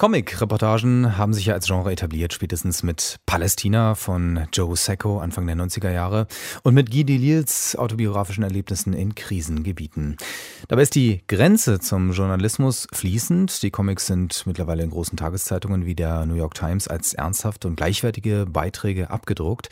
Comic-Reportagen haben sich ja als Genre etabliert, spätestens mit Palästina von Joe Sacco Anfang der 90er Jahre und mit Guy Delisles autobiografischen Erlebnissen in Krisengebieten. Dabei ist die Grenze zum Journalismus fließend. Die Comics sind mittlerweile in großen Tageszeitungen wie der New York Times als ernsthafte und gleichwertige Beiträge abgedruckt.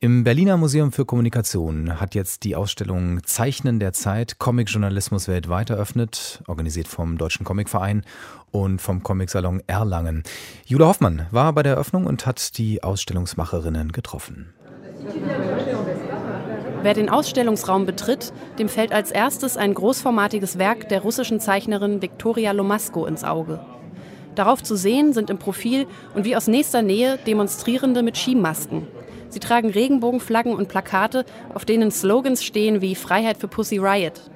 Im Berliner Museum für Kommunikation hat jetzt die Ausstellung Zeichnen der Zeit Comic-Journalismus weltweit eröffnet, organisiert vom Deutschen Comicverein und vom Comicsalon Erlangen. Jule Hoffmann war bei der Eröffnung und hat die Ausstellungsmacherinnen getroffen. Wer den Ausstellungsraum betritt, dem fällt als erstes ein großformatiges Werk der russischen Zeichnerin Viktoria Lomasko ins Auge. Darauf zu sehen sind im Profil und wie aus nächster Nähe Demonstrierende mit Skimasken. Sie tragen Regenbogenflaggen und Plakate, auf denen Slogans stehen wie Freiheit für Pussy Riot.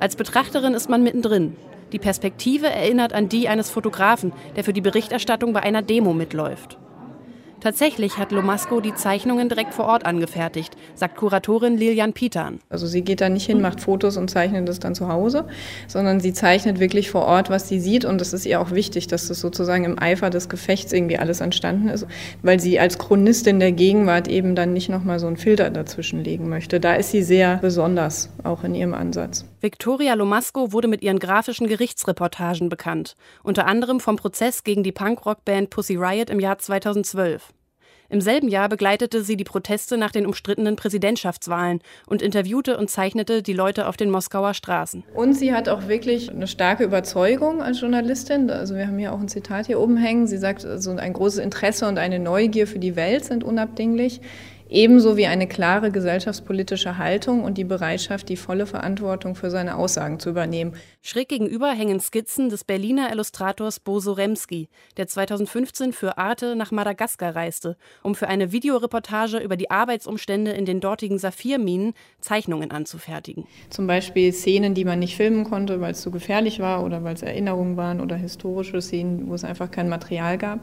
Als Betrachterin ist man mittendrin. Die Perspektive erinnert an die eines Fotografen, der für die Berichterstattung bei einer Demo mitläuft. Tatsächlich hat Lomasco die Zeichnungen direkt vor Ort angefertigt, sagt Kuratorin Lilian Pitan. Also sie geht da nicht hin, macht Fotos und zeichnet das dann zu Hause, sondern sie zeichnet wirklich vor Ort, was sie sieht. Und es ist ihr auch wichtig, dass das sozusagen im Eifer des Gefechts irgendwie alles entstanden ist, weil sie als Chronistin der Gegenwart eben dann nicht nochmal so einen Filter dazwischen legen möchte. Da ist sie sehr besonders, auch in ihrem Ansatz. Victoria Lomasco wurde mit ihren grafischen Gerichtsreportagen bekannt, unter anderem vom Prozess gegen die Punkrockband Pussy Riot im Jahr 2012. Im selben Jahr begleitete sie die Proteste nach den umstrittenen Präsidentschaftswahlen und interviewte und zeichnete die Leute auf den Moskauer Straßen. Und sie hat auch wirklich eine starke Überzeugung als Journalistin. Also wir haben hier auch ein Zitat hier oben hängen. Sie sagt, so ein großes Interesse und eine Neugier für die Welt sind unabdinglich. Ebenso wie eine klare gesellschaftspolitische Haltung und die Bereitschaft, die volle Verantwortung für seine Aussagen zu übernehmen. Schräg gegenüber hängen Skizzen des Berliner Illustrators Boso Remski, der 2015 für Arte nach Madagaskar reiste, um für eine Videoreportage über die Arbeitsumstände in den dortigen Saphirminen Zeichnungen anzufertigen. Zum Beispiel Szenen, die man nicht filmen konnte, weil es zu gefährlich war oder weil es Erinnerungen waren oder historische Szenen, wo es einfach kein Material gab.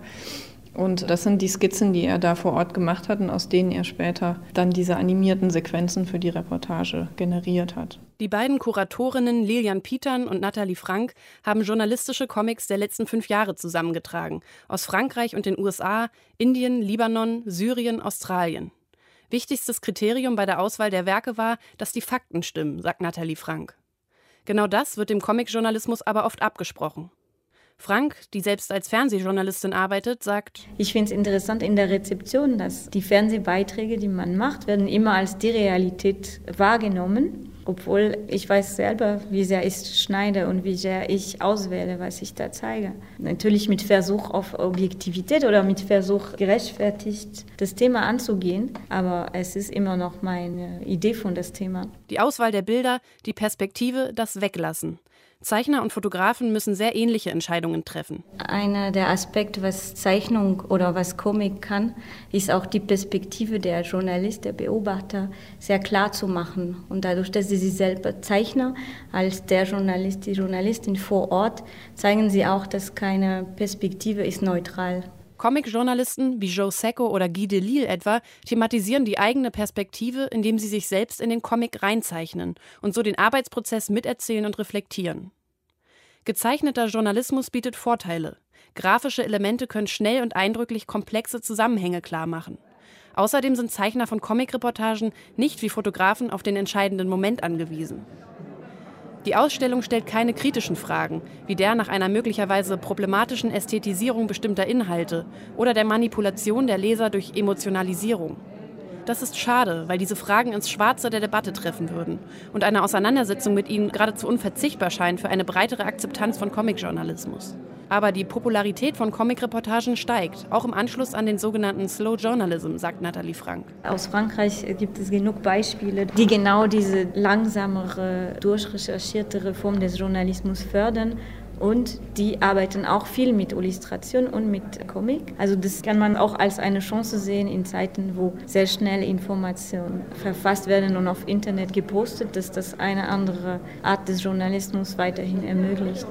Und das sind die Skizzen, die er da vor Ort gemacht hat und aus denen er später dann diese animierten Sequenzen für die Reportage generiert hat. Die beiden Kuratorinnen Lilian Pietern und Nathalie Frank haben journalistische Comics der letzten fünf Jahre zusammengetragen. Aus Frankreich und den USA, Indien, Libanon, Syrien, Australien. Wichtigstes Kriterium bei der Auswahl der Werke war, dass die Fakten stimmen, sagt Nathalie Frank. Genau das wird dem Comicjournalismus aber oft abgesprochen. Frank, die selbst als Fernsehjournalistin arbeitet, sagt, ich finde es interessant in der Rezeption, dass die Fernsehbeiträge, die man macht, werden immer als die Realität wahrgenommen. Obwohl ich weiß selber, wie sehr ich schneide und wie sehr ich auswähle, was ich da zeige. Natürlich mit Versuch auf Objektivität oder mit Versuch gerechtfertigt, das Thema anzugehen. Aber es ist immer noch meine Idee von das Thema. Die Auswahl der Bilder, die Perspektive, das Weglassen. Zeichner und Fotografen müssen sehr ähnliche Entscheidungen treffen. Einer der Aspekte, was Zeichnung oder was Comic kann, ist auch die Perspektive der Journalist, der Beobachter sehr klar zu machen. Und dadurch, dass sie sich selber Zeichner als der Journalist, die Journalistin vor Ort, zeigen sie auch, dass keine Perspektive ist neutral. Comic-Journalisten wie Joe Sacco oder Guy Delisle etwa thematisieren die eigene Perspektive, indem sie sich selbst in den Comic reinzeichnen und so den Arbeitsprozess miterzählen und reflektieren. Gezeichneter Journalismus bietet Vorteile. Grafische Elemente können schnell und eindrücklich komplexe Zusammenhänge klarmachen. Außerdem sind Zeichner von Comic-Reportagen nicht wie Fotografen auf den entscheidenden Moment angewiesen. Die Ausstellung stellt keine kritischen Fragen, wie der nach einer möglicherweise problematischen Ästhetisierung bestimmter Inhalte oder der Manipulation der Leser durch Emotionalisierung. Das ist schade, weil diese Fragen ins Schwarze der Debatte treffen würden und eine Auseinandersetzung mit ihnen geradezu unverzichtbar scheint für eine breitere Akzeptanz von Comicjournalismus. Aber die Popularität von Comic-Reportagen steigt, auch im Anschluss an den sogenannten Slow Journalism, sagt Nathalie Frank. Aus Frankreich gibt es genug Beispiele, die genau diese langsamere, durchrecherchiertere Form des Journalismus fördern und die arbeiten auch viel mit Illustration und mit Comic. Also das kann man auch als eine Chance sehen in Zeiten, wo sehr schnell Informationen verfasst werden und auf Internet gepostet, dass das eine andere Art des Journalismus weiterhin ermöglicht.